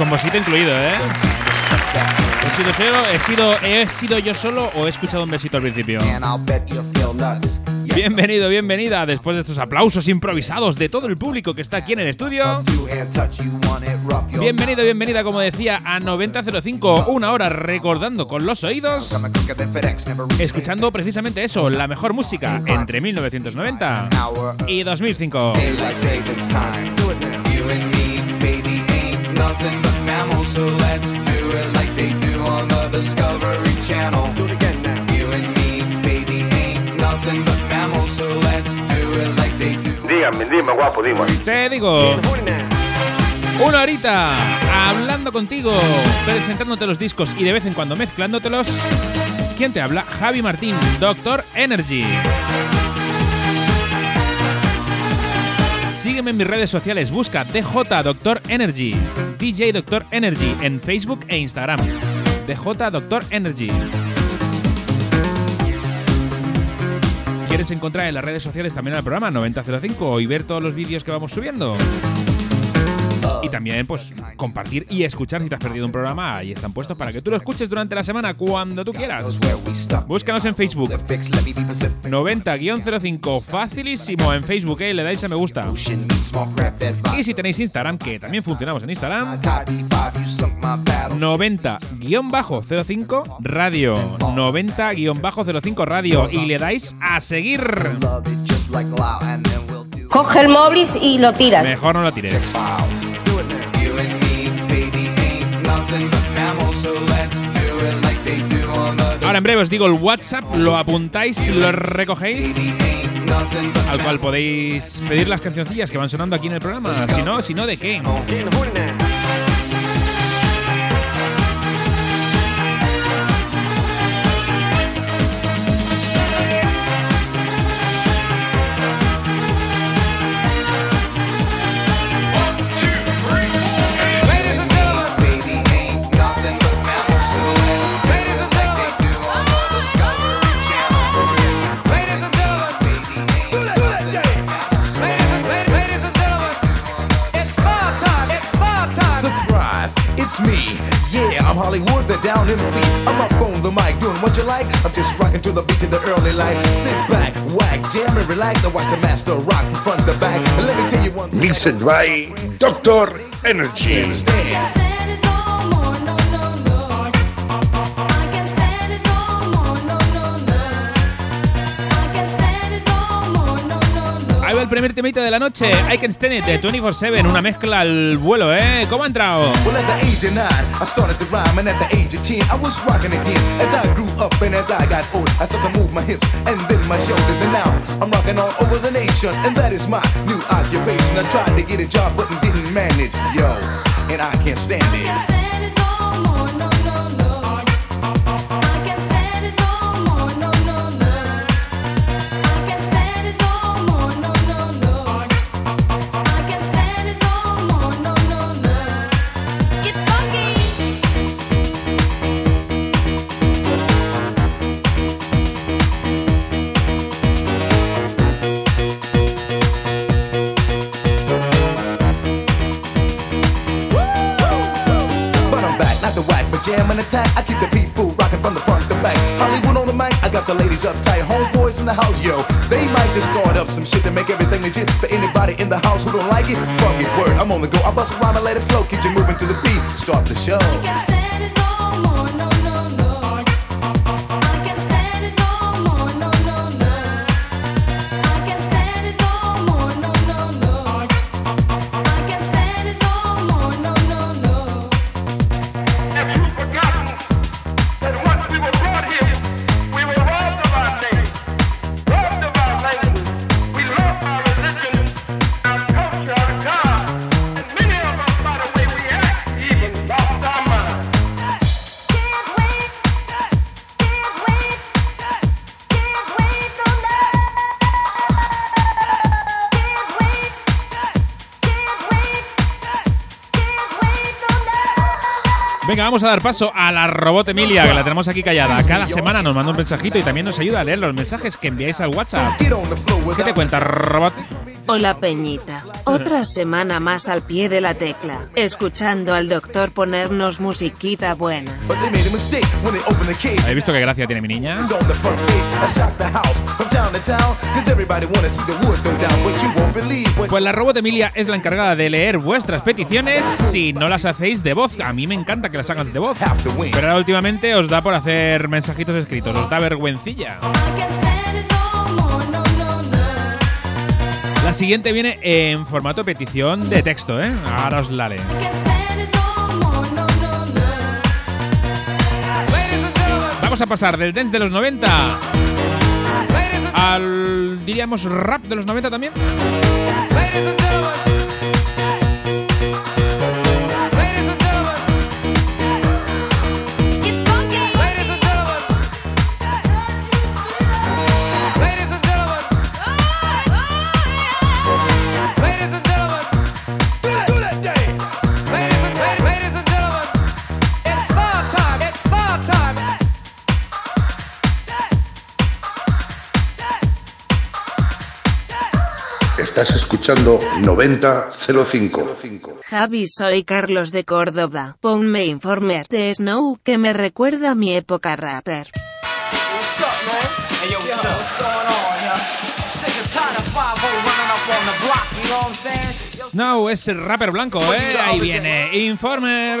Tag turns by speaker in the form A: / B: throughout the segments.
A: Con bolsito incluido, ¿eh? ¿He sido, solo, he, sido, ¿He sido yo solo o he escuchado un besito al principio? Bienvenido, bienvenida, después de estos aplausos improvisados de todo el público que está aquí en el estudio. Bienvenido, bienvenida, como decía, a 9005, una hora recordando con los oídos, escuchando precisamente eso, la mejor música entre 1990 y 2005. So let's do it like they do on the Discovery Channel. Do it again now. You and me, baby, ain't nothing but mammals. So let's do it like they do.
B: Dígame, dime, guapo, dime.
A: Te digo. Una horita hablando contigo, presentándote los discos y de vez en cuando mezclándotelos. ¿Quién te habla? Javi Martín, Doctor Energy. Sígueme en mis redes sociales, busca DJ Doctor Energy, DJ Doctor Energy en Facebook e Instagram. DJ Doctor Energy. ¿Quieres encontrar en las redes sociales también el programa 9005 y ver todos los vídeos que vamos subiendo? Y también, pues, compartir y escuchar si te has perdido un programa. Ahí están puestos para que tú lo escuches durante la semana cuando tú quieras. Búscanos en Facebook. 90-05. Facilísimo en Facebook, ¿eh? Le dais a me gusta. Y si tenéis Instagram, que también funcionamos en Instagram. 90-05 Radio. 90-05 Radio. Y le dais a seguir.
C: Coge el móvil y lo tiras.
A: Mejor no lo tires. Ahora en breve os digo el WhatsApp, lo apuntáis, lo recogéis, al cual podéis pedir las cancioncillas que van sonando aquí en el programa. Si no, si no, ¿de qué?
D: Down MC. I'm up on the mic doing what you like. I'm just rocking to the beat of the early light. Sit back, whack, jam and relax. Now watch the master rock from front to back. And let me tell you one
E: Mixed by Doctor Energy.
A: Primer temita de la noche, I Can Stand It, de 24-7, una mezcla al vuelo, ¿eh? ¿Cómo ha entrado?
D: Well, at the age of nine, I started to rhyme, and at the age of ten, I was rocking again. As I grew up and as I got old, I started to move my hips and then my shoulders, and now I'm rocking all over the nation, and that is my new occupation. I tried to get a job, but didn't manage, yo, and I can't stand it. The ladies uptight. Homeboys in the house, yo. They might just start up some shit to make everything legit. For anybody in the house who don't like it, fuck it, word. I'm on the go. I bust around and let it flow. Keep you moving to the beat. Start the show.
A: Vamos a dar paso a la robot Emilia, que la tenemos aquí callada. Cada semana nos manda un mensajito y también nos ayuda a leer los mensajes que enviáis al WhatsApp. ¿Qué te cuenta, robot?
F: Hola Peñita, otra semana más al pie de la tecla, escuchando al doctor ponernos musiquita buena.
A: ¿Habéis visto qué gracia tiene mi niña? Pues la robot Emilia es la encargada de leer vuestras peticiones si no las hacéis de voz. A mí me encanta que las hagan de voz. Pero ahora últimamente os da por hacer mensajitos escritos, os da vergüencilla. La siguiente viene en formato petición de texto, ¿eh? Ahora os la leo. Vamos a pasar del dance de los 90 al, diríamos, rap de los 90 también.
E: Estás escuchando 9005.
F: Javi, soy Carlos de Córdoba. Ponme Informer de Snow que me recuerda a mi época rapper.
A: Snow es el rapper blanco, ¿eh? Ahí viene Informer.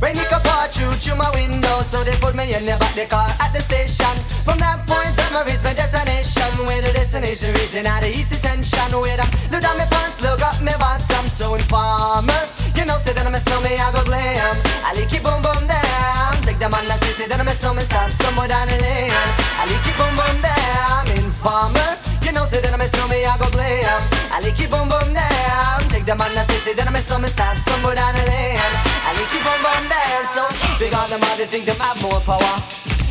G: It could pour through through my window So they put me in the back the car at the station. From that point on I reached my destination Where the destination region out of east detention. Where I look down my pants, look up my bottom So informer, you know say that I'm a snowman, I go glam. I like it boom boom down Take the man that say, say that I'm a snowman, stop somewhere down the lane I like it boom boom down Informer. You know, say that I'm a snowman, I go glam. I like it boom boom down. Take the man that say, say that I'm a snowman, stamp somewhere down the lane. I like it boom boom down. So big on them, they think them have more power.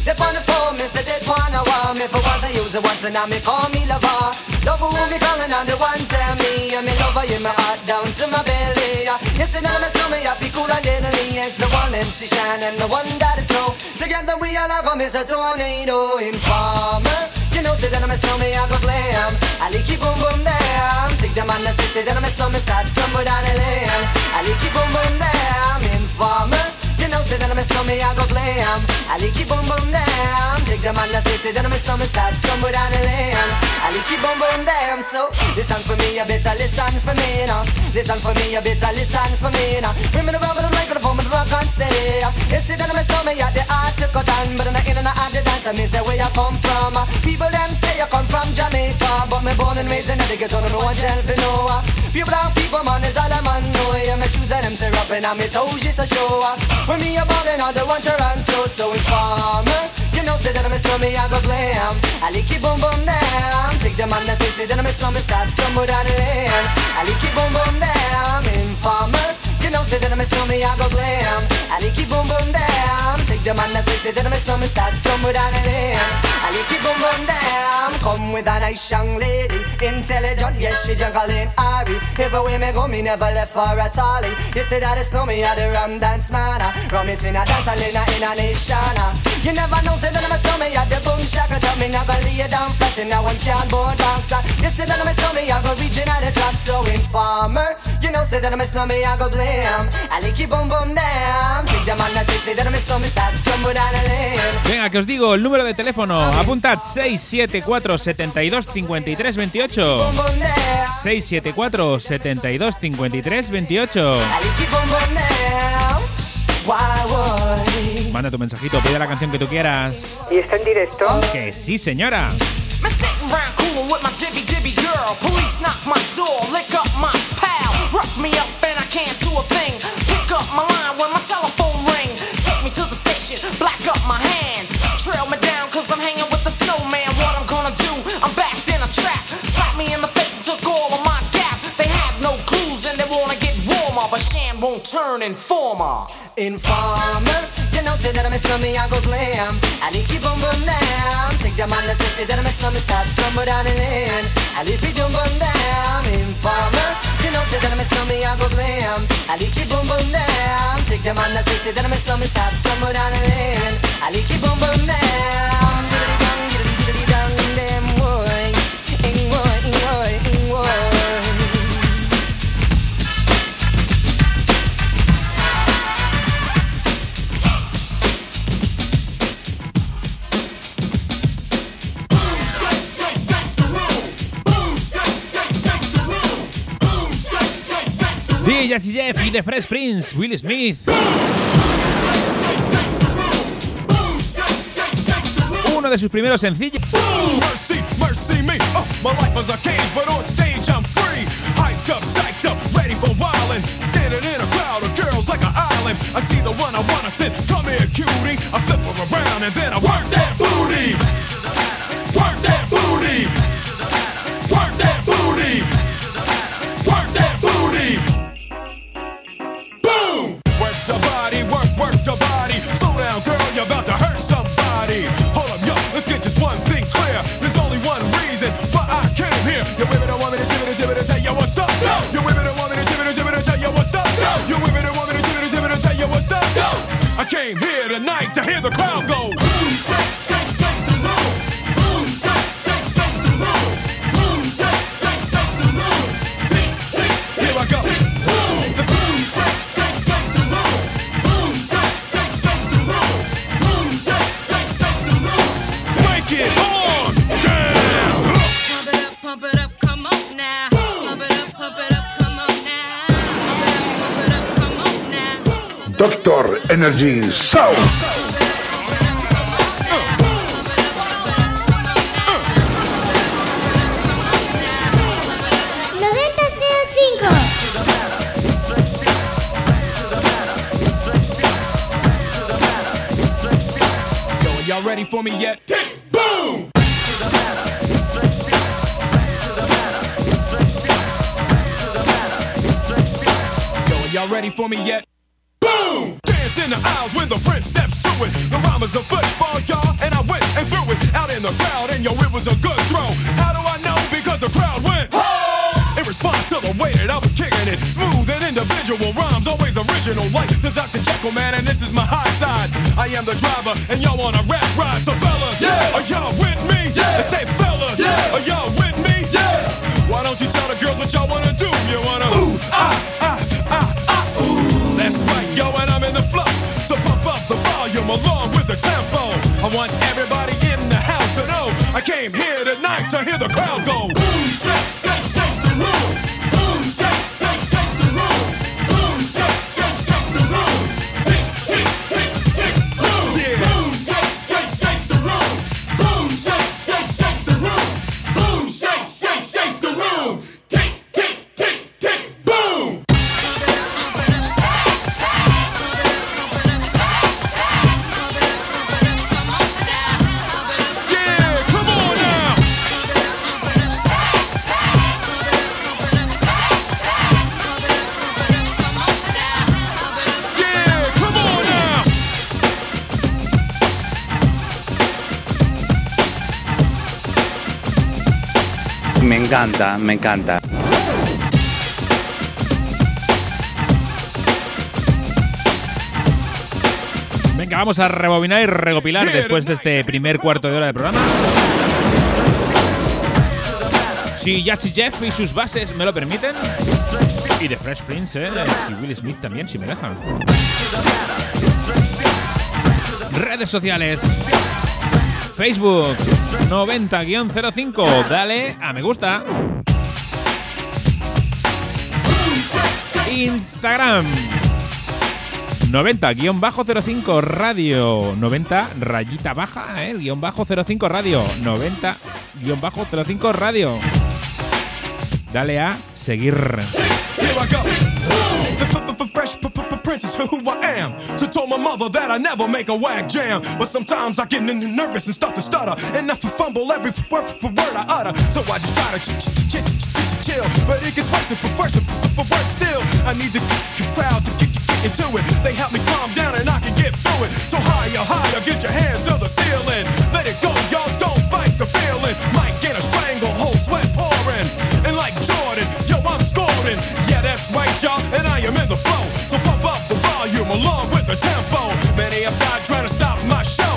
G: They on the phone, me say they want me for once I use it once and now me call me lover. Love who me calling on the one tell me and me lover in my heart down to my belly. Yes, and I'm a snowman, I feel cool and deadly. Yes, the one MC Shine and the one that is snow. Together we all have a Mr. Tornado Informer. You know, say that I'm a snowman, I go glam. I like it boom boom down. Take the man that say, say that I'm a snowman, start somewhere down the lane. I like it boom boom down. Informer. You know, say that I'm a snowman, I go glam. I like it boom boom down. Take the man that say, say that I'm a snowman, start somewhere down the lane. I like it boom boom down. So listen for me, you better listen for me now. Listen for me, you better listen for me now. Bring me the rubber, the microphone, but the rock on steady. You say that I'm a snowman, yeah, the art to cut down, but I'm not in and out the dance. I mean, say where you come from. People them say you come from Jamaica, but me born and raised in Connecticut, don't know what jail for no. Uh. Pure brown people, man, is all I'm on. know. Yeah, my shoes and them tear up and I'm toes just to show. Uh. When me a ballin', all the one Toronto, so informer. You know, say that I'm a slummy, I go glam. I like it boom boom down. Take the man that say, say that I'm a slummy, stop somewhere down the lane. I like it boom boom down. Informer. You know, say that I'm a snowman, I go glam. I like it boom boom down. Take the man that say, say that I'm a snowman, start somewhere down the lane. I like it boom boom down. Come with a nice young lady, intelligent, yes she juggling Ari. Everywhere me go, me never left for a tally. You say that it's me, I the rum dance man. Ah. Rum it in a dance, I in a nation. Ah. You never know, say that I'm a the boom shaka. Tell me never lay it down flat, and now I'm can't board bounce. You say that I'm a snowman, I go region at the top, so informer. You know, say that I'm a snowman, I go blame. I like it boom boom down. Take the man that say, say that I'm a snowman, start somewhere down the lane.
A: Venga, que os digo el número de teléfono. Apuntad 674 72 53 28.
G: Boom boom down.
A: 674 72 53 28.
G: I like it boom boom down. Why would
A: Manda tu mensajito, pide la canción que tú quieras.
H: ¿Y está en directo?
A: Que sí, señora.
I: Me sitting round coolin' with my Won't turn informer.
G: Informer, you know, say that I'm a slummy, I go glam. I leak you boom boom down. Take the man that say that I'm a slummy, start somewhere down the lane. I leak you boom boom down. Informer, you know, say that I'm a slummy, I go glam. I leak you boom boom down. Take the man that say that I'm a slummy, start somewhere down the lane. I leak you boom boom down.
A: DJ Jazzy Jeff y The Fresh Prince, Will Smith. Uno de sus primeros sencillos.
J: Energy Sound.
K: Yo, are y'all ready for me yet? Tick, boom! Yo, are y'all ready for me yet? In the aisles when the prince steps to it. The rhyme is a football, y'all, and I went and threw it out in the crowd, and yo, it was a good throw. How do I know? Because the crowd went. In response to the way that I was kicking it, smooth and individual rhymes, always original, like the Dr. Jekyll man, and this is my high side. I am the driver, and y'all on a rap ride, so fellas, yeah. are y'all with me? Yeah. say fellas, yeah. are y'all with me? Yeah. Why don't you tell the girls what y'all wanna do? You wanna ooh ah
L: encanta, me encanta.
A: Venga, vamos a rebobinar y recopilar después de este primer cuarto de hora de programa. Si Jazzy Jeff y sus bases me lo permiten. Y The Fresh Prince, ¿eh? Y Will Smith también, si me dejan. Redes sociales. Facebook 90-05. Dale a me gusta. Instagram 90-05 radio 90 rayita baja, eh, guion bajo 05 radio 90 guion bajo 05 radio Dale a seguir.
K: Here I go. F- fresh p- p- p- prince attention to who I am. So told my mother that I never make a whack jam. But sometimes I get n- nervous and start to stutter. And I fumble every word, I utter. So I just try to ch- ch- ch- ch- ch- ch- chill. But it gets worse and worse and worse still. I need the crowd to get, into it. They help me calm down and I can get through it. So higher, higher, get your hands to the ceiling. Let it go, y'all don't fight the feeling. Might get a stranglehold, sweat pouring. And like Jordan, yo, I'm scoring. Yeah, that's right, y'all, and the flow. So pump up the volume along with the tempo. Many have died trying to stop my show.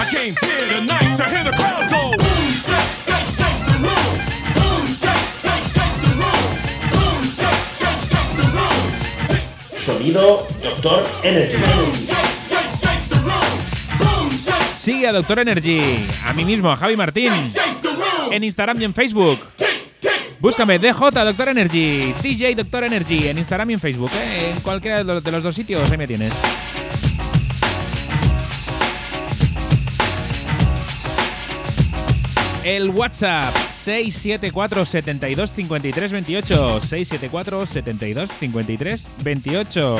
K: I came here tonight to hear the crowd go. Boom, shake, shake, shake the room. Boom, shake, shake, shake the room. Boom, shake, shake, shake the room.
L: Sonido Doctor Energy.
K: Shake, shake, shake the room. Boom, shake,
A: Sigue a Doctor Energy, a mí mismo, a Javi Martín, en Instagram y en Facebook. Búscame DJ Doctor Energy, DJ Doctor Energy, en Instagram y en Facebook, ¿eh? en cualquiera de los, dos sitios, ahí me tienes. El WhatsApp 674 72 53 28 674 72 53 28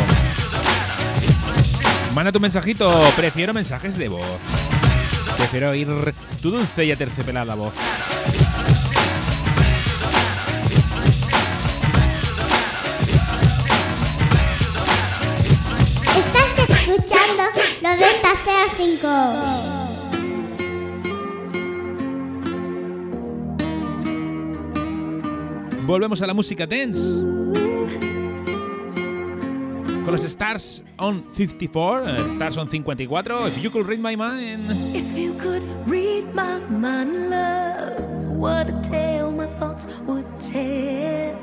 A: Manda tu mensajito, prefiero mensajes de voz. Prefiero oír tu dulce y aterciopelada voz.
M: Escuchando 9005.
A: Volvemos a la música dance. Con los Stars on 54, eh, Stars on 54, If You Could Read My Mind.
N: If you could read my mind, love, what a tale my thoughts would tell.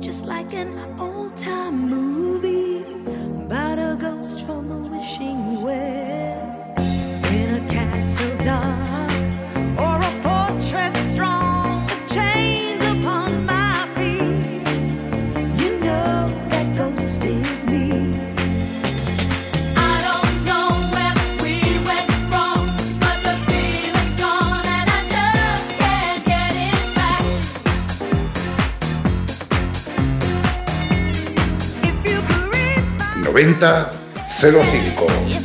N: Just like an old time movie about a ghost from a wishing well. In a castle dark or a fortress strong
M: 9005.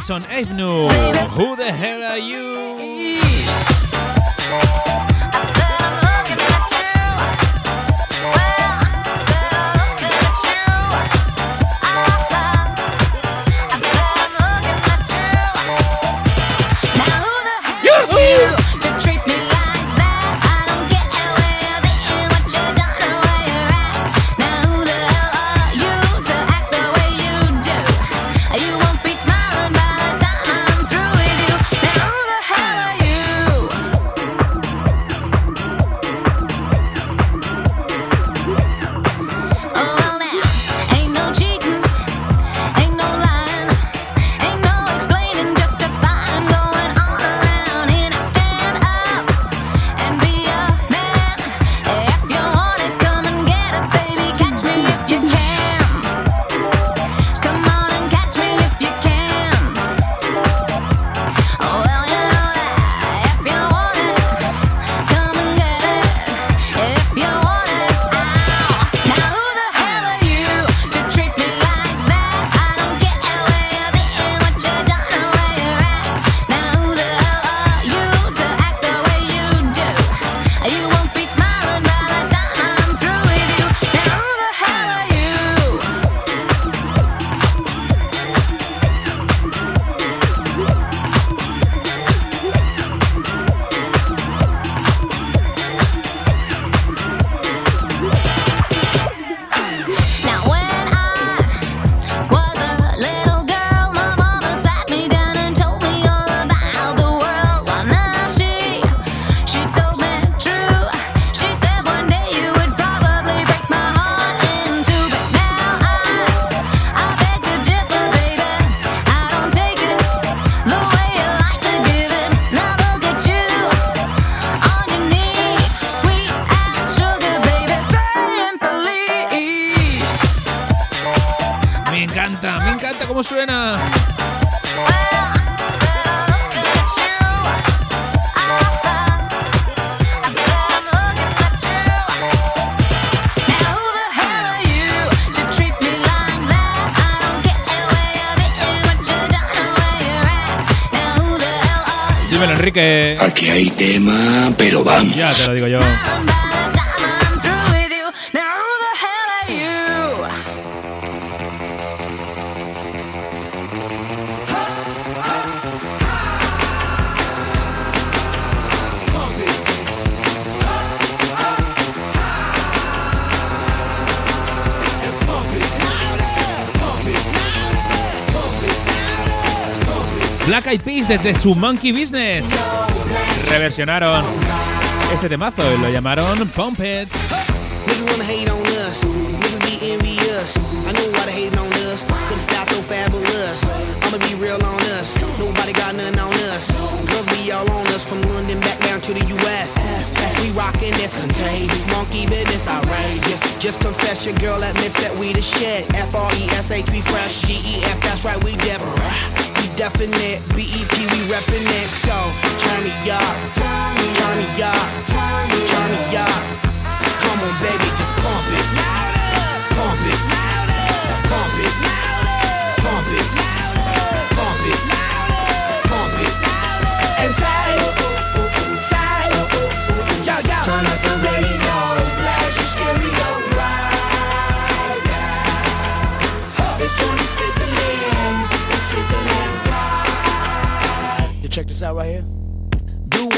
A: Madison Avenue. Who the hell are you?
N: You
A: desde su Monkey Business. Reversionaron este temazo y lo llamaron Pump It.
O: Niggas wanna hate on us. Niggas be envious. I know why they hating on us. Cause the style so fabulous. I'ma be real on us. Nobody got nothing on us. Girls be all on us from London back down to the US. As we rockin' this contagious. Monkey business outrageous. Just confess your girl admits that we the shit. F R E S H we fresh. G E F that's right we different. We definite. B E P we reppin' it. So turn me up. Turn me up. Turn me up. Come on, baby, just pump it. Pump it. Pump it. Pump it. Pump out right here.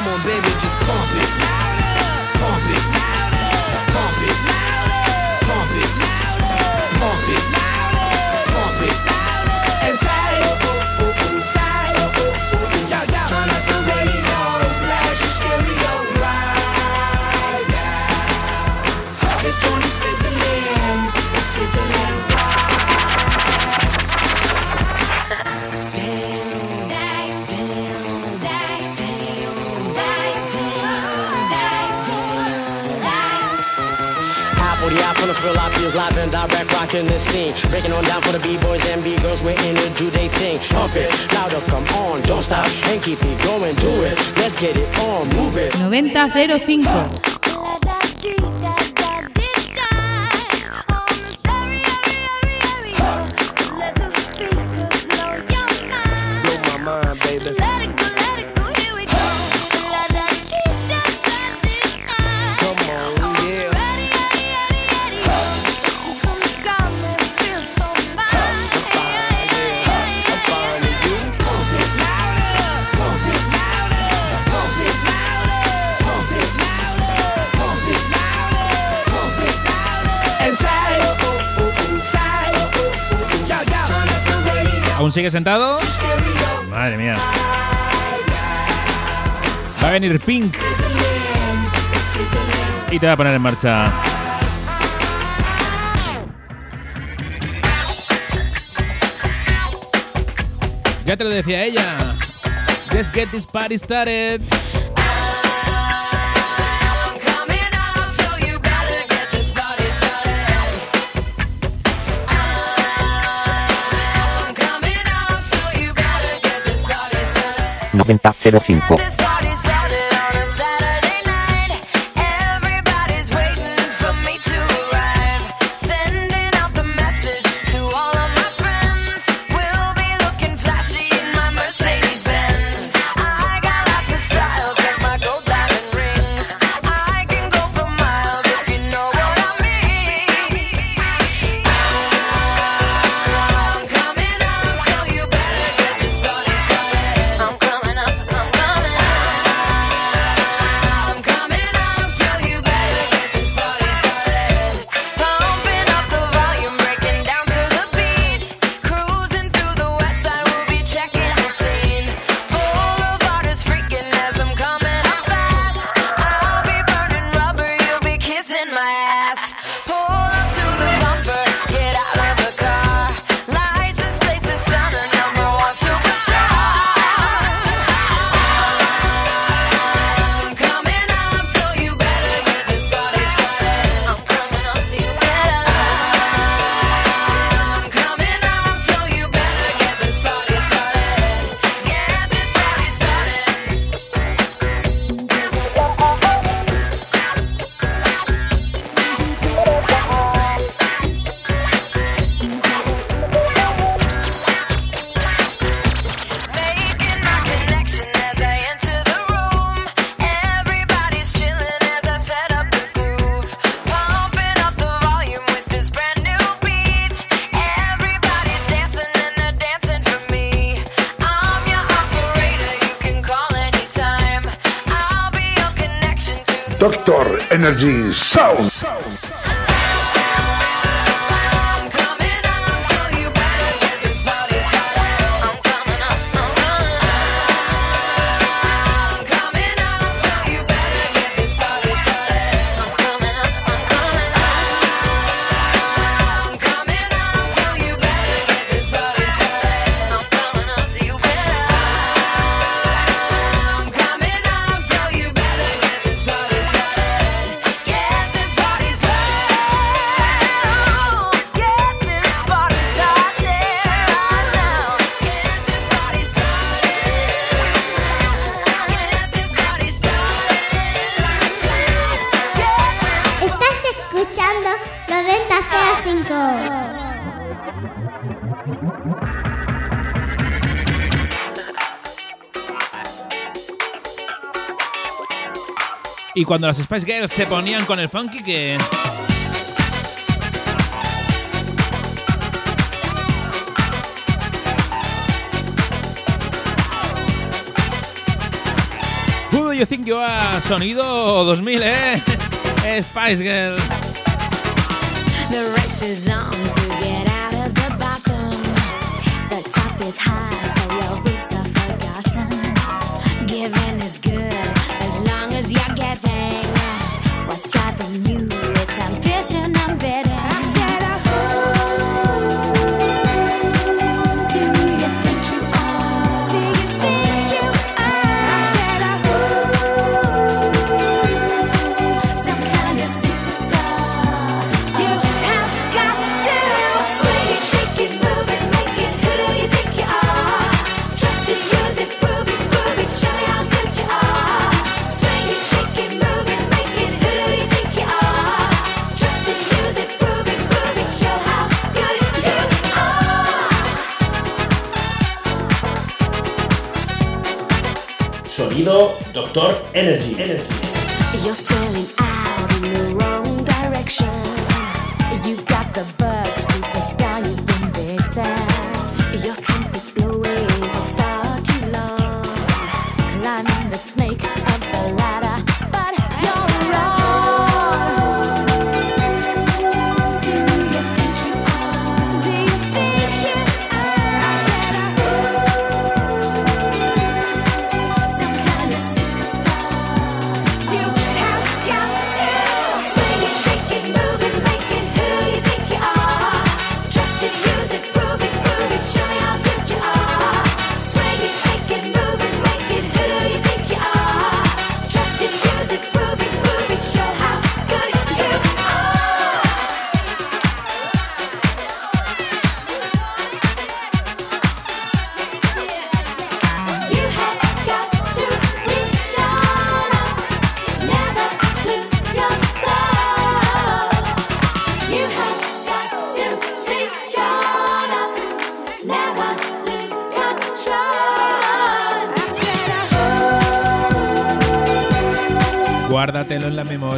O: Come on, baby, just pump it. Pump it.
P: from the Philippians live and direct rocking the scene. Breaking on down for the B-boys and B-girls, we're in it, do they thing. Pump it, louder, come on, don't stop and keep it going, do it. Let's get it on, move it.
M: 9005
A: ¿Aún sigue sentado? Madre mía. Va a venir Pink. Y te va a poner en marcha. Ya te lo decía ella. Let's get this party started.
N: 9005. Jardim. Salve!
A: y cuando las Spice Girls se ponían con el funky que... Who do you think you are? Sonido 2000, ¿eh? Spice Girls.
M: The race is on to get out of the bottom. The top is high, so your roots are forgotten. Giving Imagine
N: I'm better. energy. energy.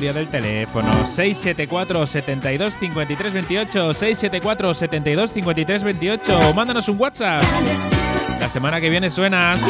H: memoria del teléfono 674 72 53 28 674 72 53 28 mándanos un WhatsApp. La semana que viene suenas.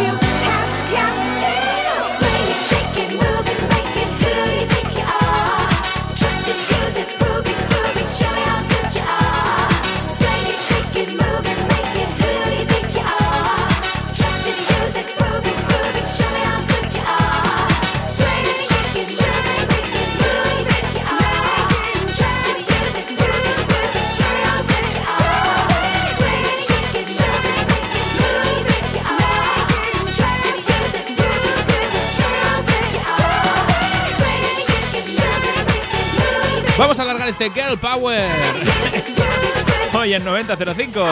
H: este Girl Power. Hoy en 9005.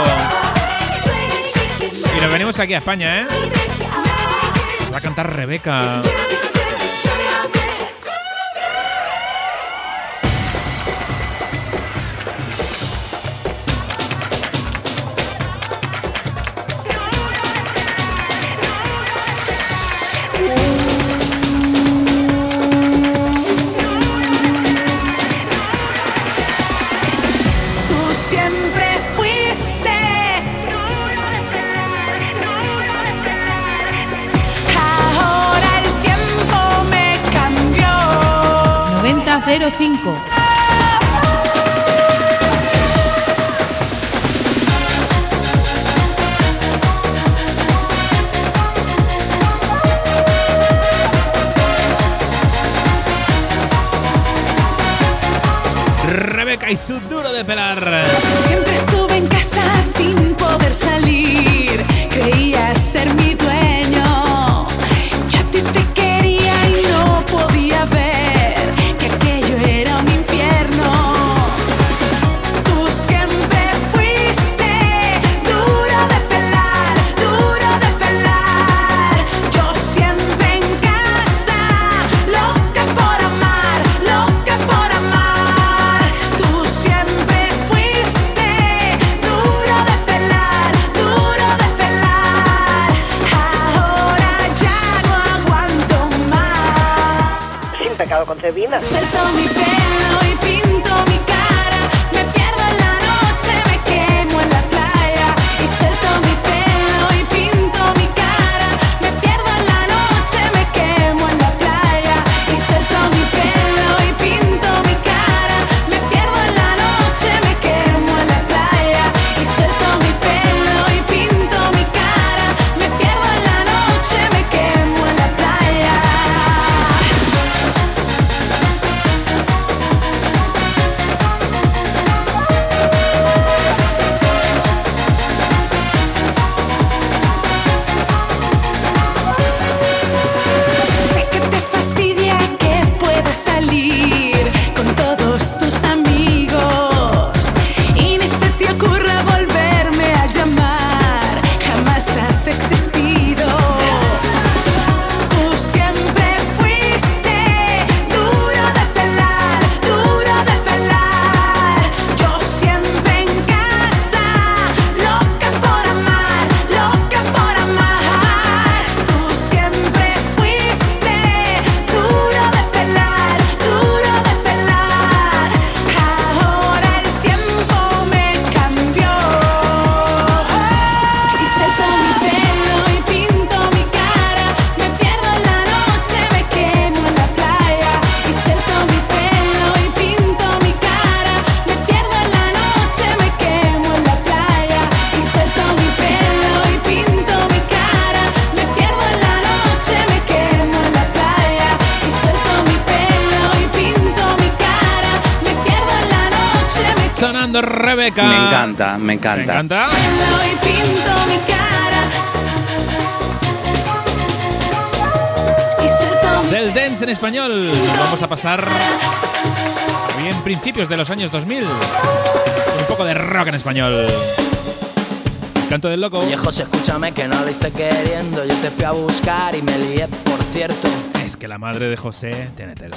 H: Y nos venimos aquí a España, ¿eh? Va a cantar Rebeca.
Q: 05.
H: Rebeca y su duro de pelar. Taylor. Encanta. encanta?
A: Del dance en español. Vamos a pasar bien principios de los años 2000. Un poco de rock en español. Canto del loco.
R: Oye, José, escúchame que no lo hice queriendo. Yo te fui a buscar y me lié, por cierto.
A: Es que la madre de José tiene tela.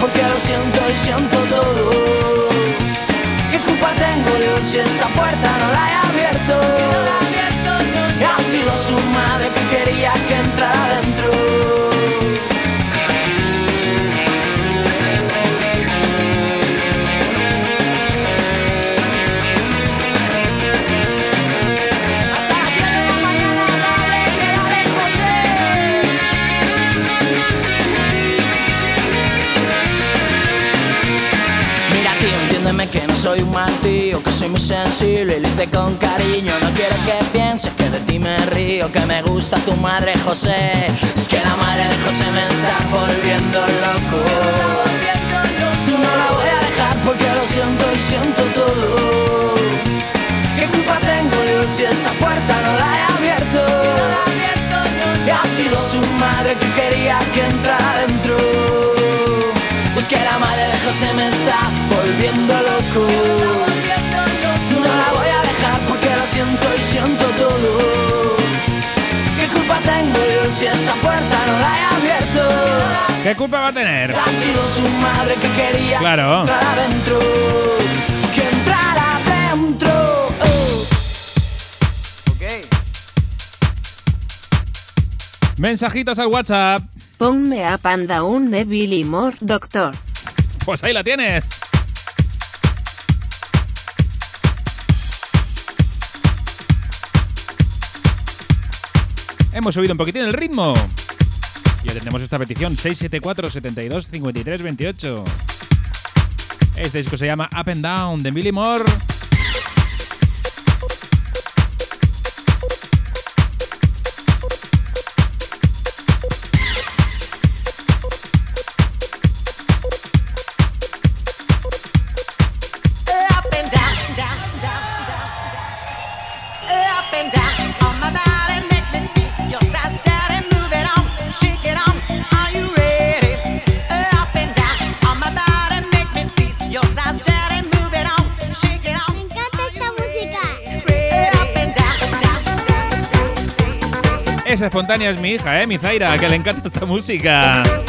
R: Porque lo siento y siento todo. ¿Qué culpa tengo yo si esa puerta no la he abierto? Sensible y lo hice con cariño. No quiero que pienses que de ti me río Que me gusta tu madre José. Es que la madre de José me está volviendo loco. No la voy a dejar porque lo siento y siento todo. ¿Qué culpa tengo yo si esa puerta no la he abierto? Y ha sido su madre que quería que entrara dentro. Pues que la madre de José me está volviendo loco No la voy a dejar porque lo siento y siento todo ¿Qué culpa tengo yo si esa puerta no la he abierto?
A: ¿Qué culpa va a tener?
R: Ha sido su madre que quería
A: Claro.
R: que entrara dentro Que entrara dentro oh.
A: Mensajitos al WhatsApp.
F: Ponme a Panda un de Billy Moore, doctor.
A: Pues ahí la tienes. Hemos subido un poquitín el ritmo. Y atendemos esta petición 674 72 53 28. Este disco se llama Up and Down de Billy Moore. Espontánea es mi hija, ¿eh? Mi Zaira, que le encanta esta música.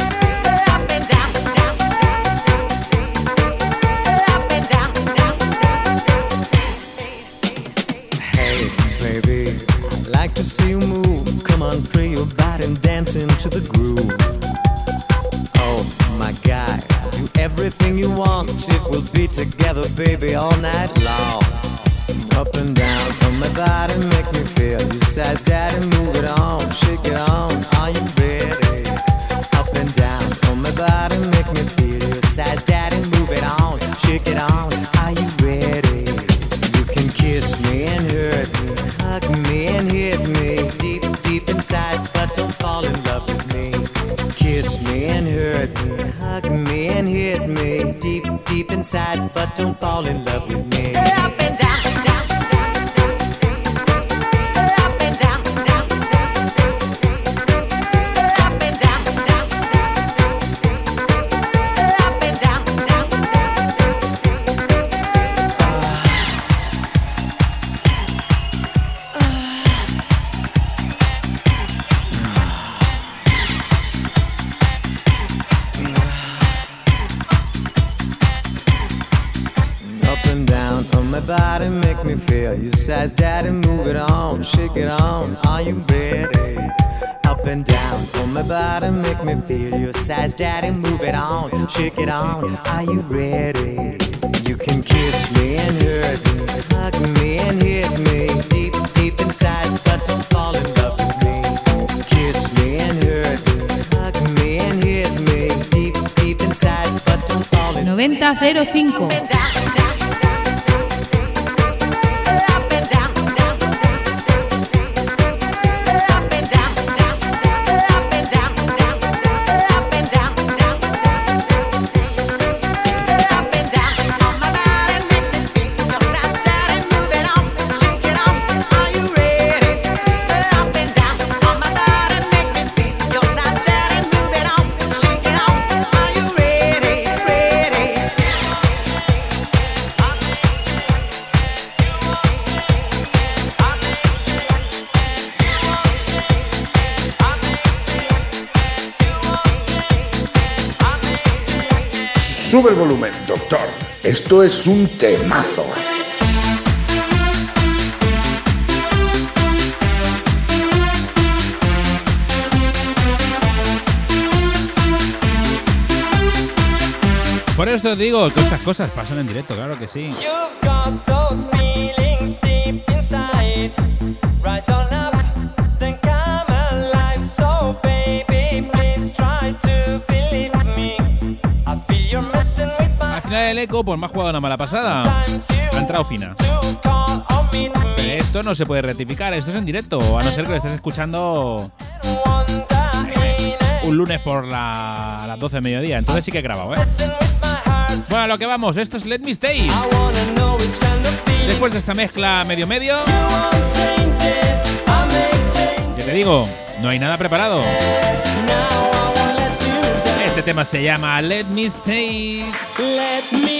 S: My body, make me feel your size, daddy. Move it on, shake it on. Are you ready? Up and down on my body, make me feel your size, daddy. Move it on, shake it on. Are you ready? You can kiss me and hurt me, hug me and hit me deep, deep inside, but don't fall in love with me. Kiss me and hurt me, hug me and hit me deep, deep inside, but don't fall in
T: 9005.
E: Sube el volumen, doctor. Esto es un temazo.
A: Por eso te digo que estas cosas pasan en directo, claro que sí.
N: You've got those feelings deep inside. Rise on up,
A: el eco, pues me ha jugado una mala pasada. Ha entrado fina. Pero esto no se puede rectificar, esto es en directo, a no ser que lo estés escuchando un lunes por la- las 12 de mediodía. Entonces sí que he grabado, ¿eh? Bueno, a lo que vamos, esto es Let Me Stay. Después de esta mezcla medio medio, que te digo, no hay nada preparado. Este tema se llama Let Me Stay.
N: Let me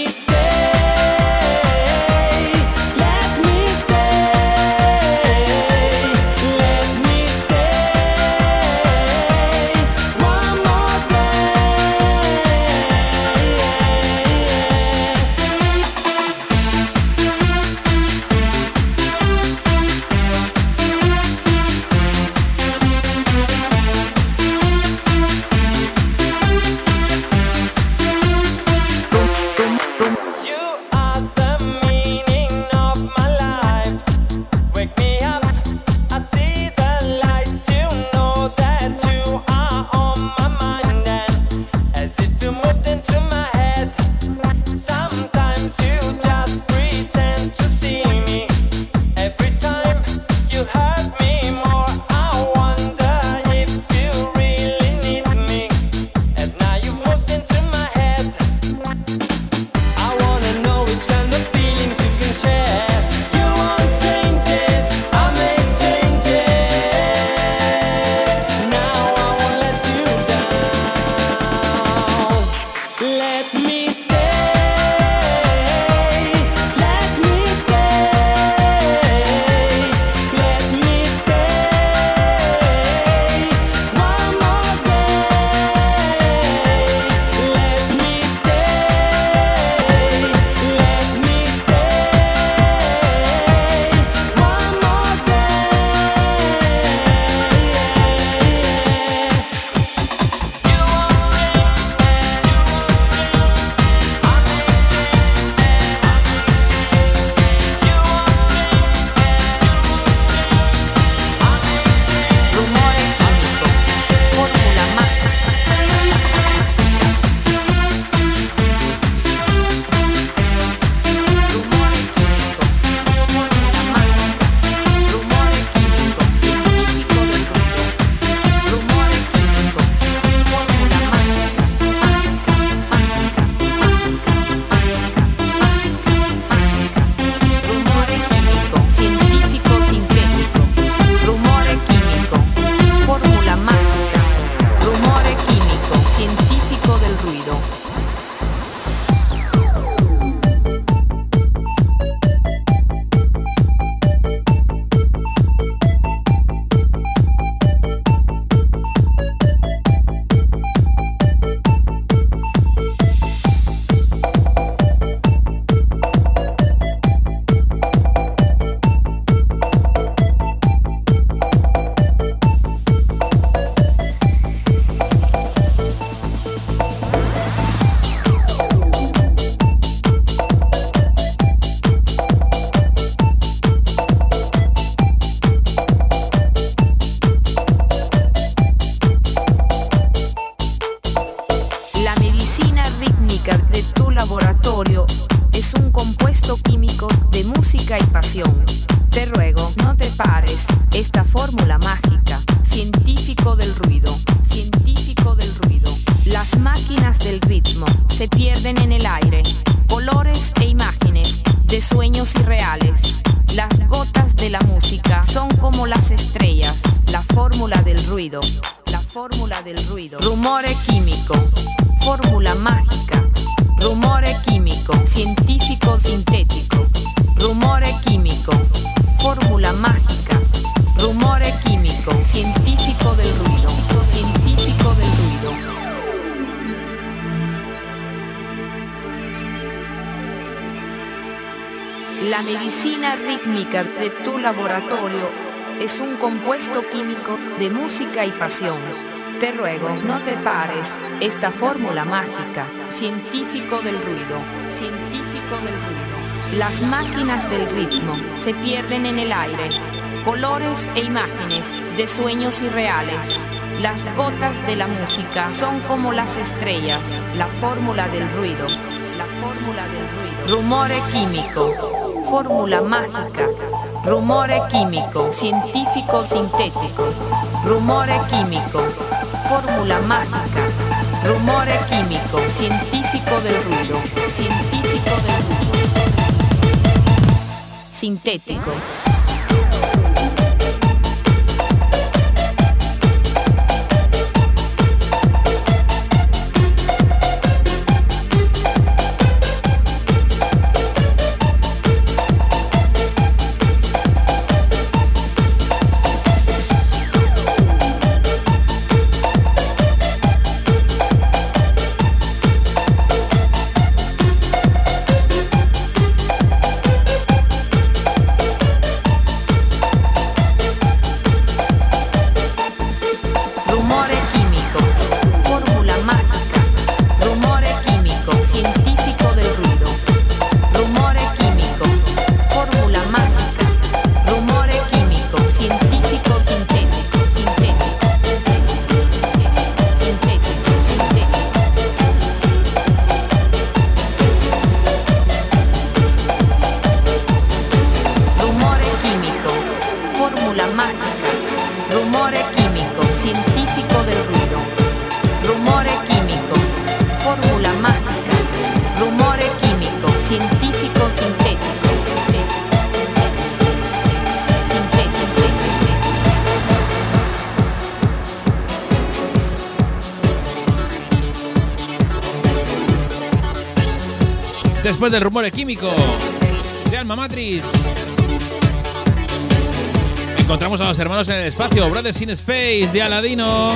T: mágica, científico del ruido, científico del ruido. Las máquinas del ritmo se pierden en el aire, colores e imágenes de sueños irreales. Las gotas de la música son como las estrellas, la fórmula del ruido, la fórmula del ruido. Rumore químico, fórmula mágica, rumore químico, científico La medicina rítmica de tu laboratorio es un compuesto químico de música y pasión. Te ruego, no te pares esta fórmula mágica, científico del ruido, científico del ruido. Las máquinas del ritmo se pierden en el aire, colores e imágenes de sueños irreales. Las gotas de la música son como las estrellas, la fórmula del ruido, la fórmula del ruido. Rumore químico, fórmula mágica, rumore químico, científico sintético, rumore químico, fórmula mágica, rumore químico, científico del ruido, científico del ruido, sintético.
A: Después del rumor químico de Alma Matrix. Encontramos a los hermanos en el espacio, Brothers in Space de Aladino.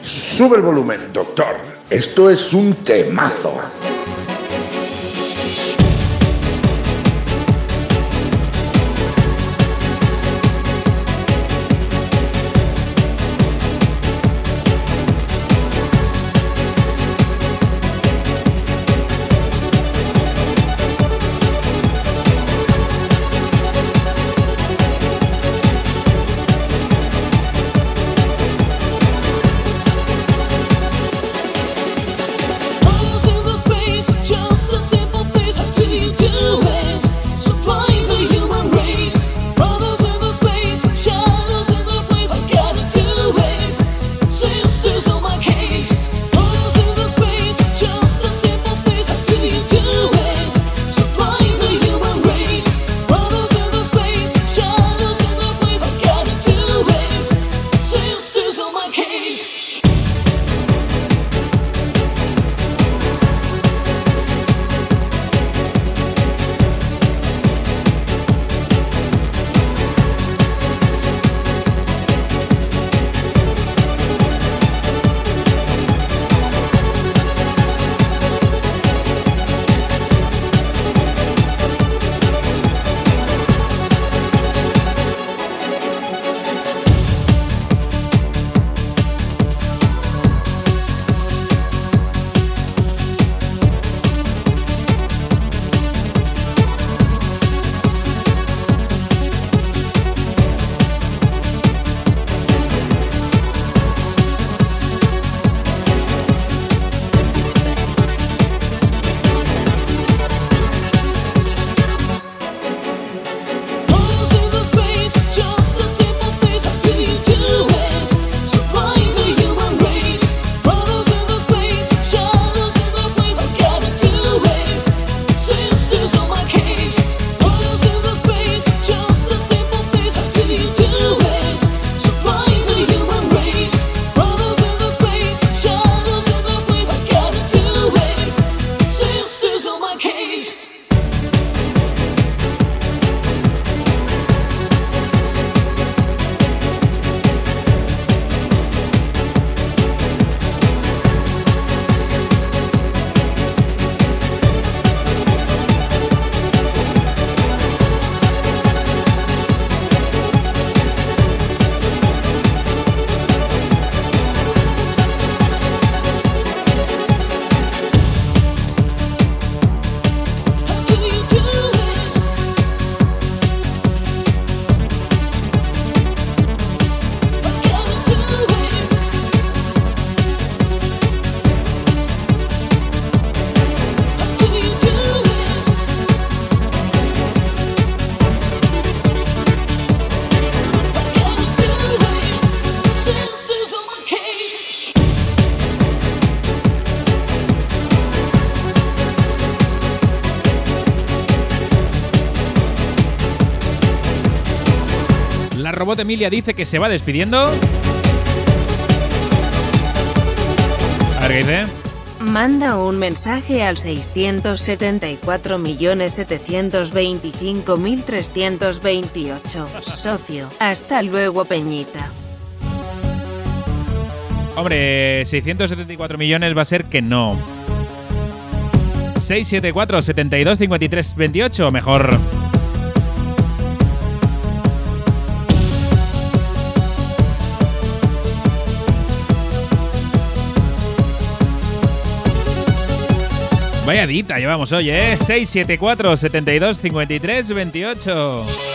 E: Sube el volumen, doctor. Esto es un temazo.
A: Robot Emilia dice que se va despidiendo. A ver qué dice.
F: Manda un mensaje al 674.725.328. Socio. Hasta luego, Peñita.
A: Hombre, 674 millones va a ser que no. 674 72 53 28, mejor. Vaya dita llevamos hoy, ¿eh? 674 72 53 28.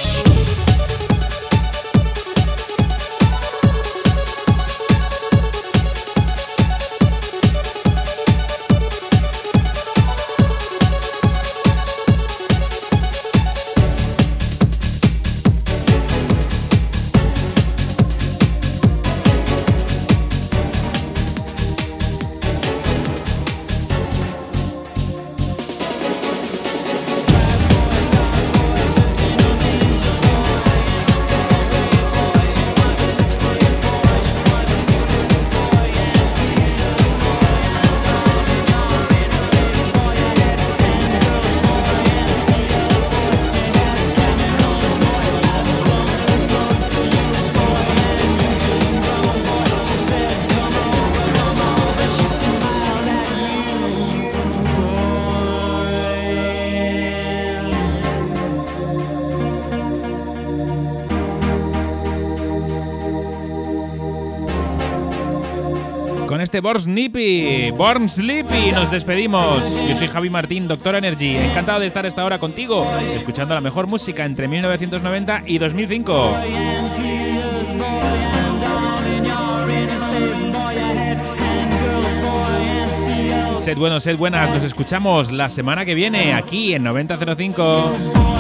A: Este Born Sleepy, Born Sleepy, nos despedimos. Yo soy Javi Martín, Doctor Energy. Encantado de estar esta hora contigo, escuchando la mejor música entre 1990 y 2005. Sed buenos, sed buenas. Nos escuchamos la semana que viene aquí en 9005.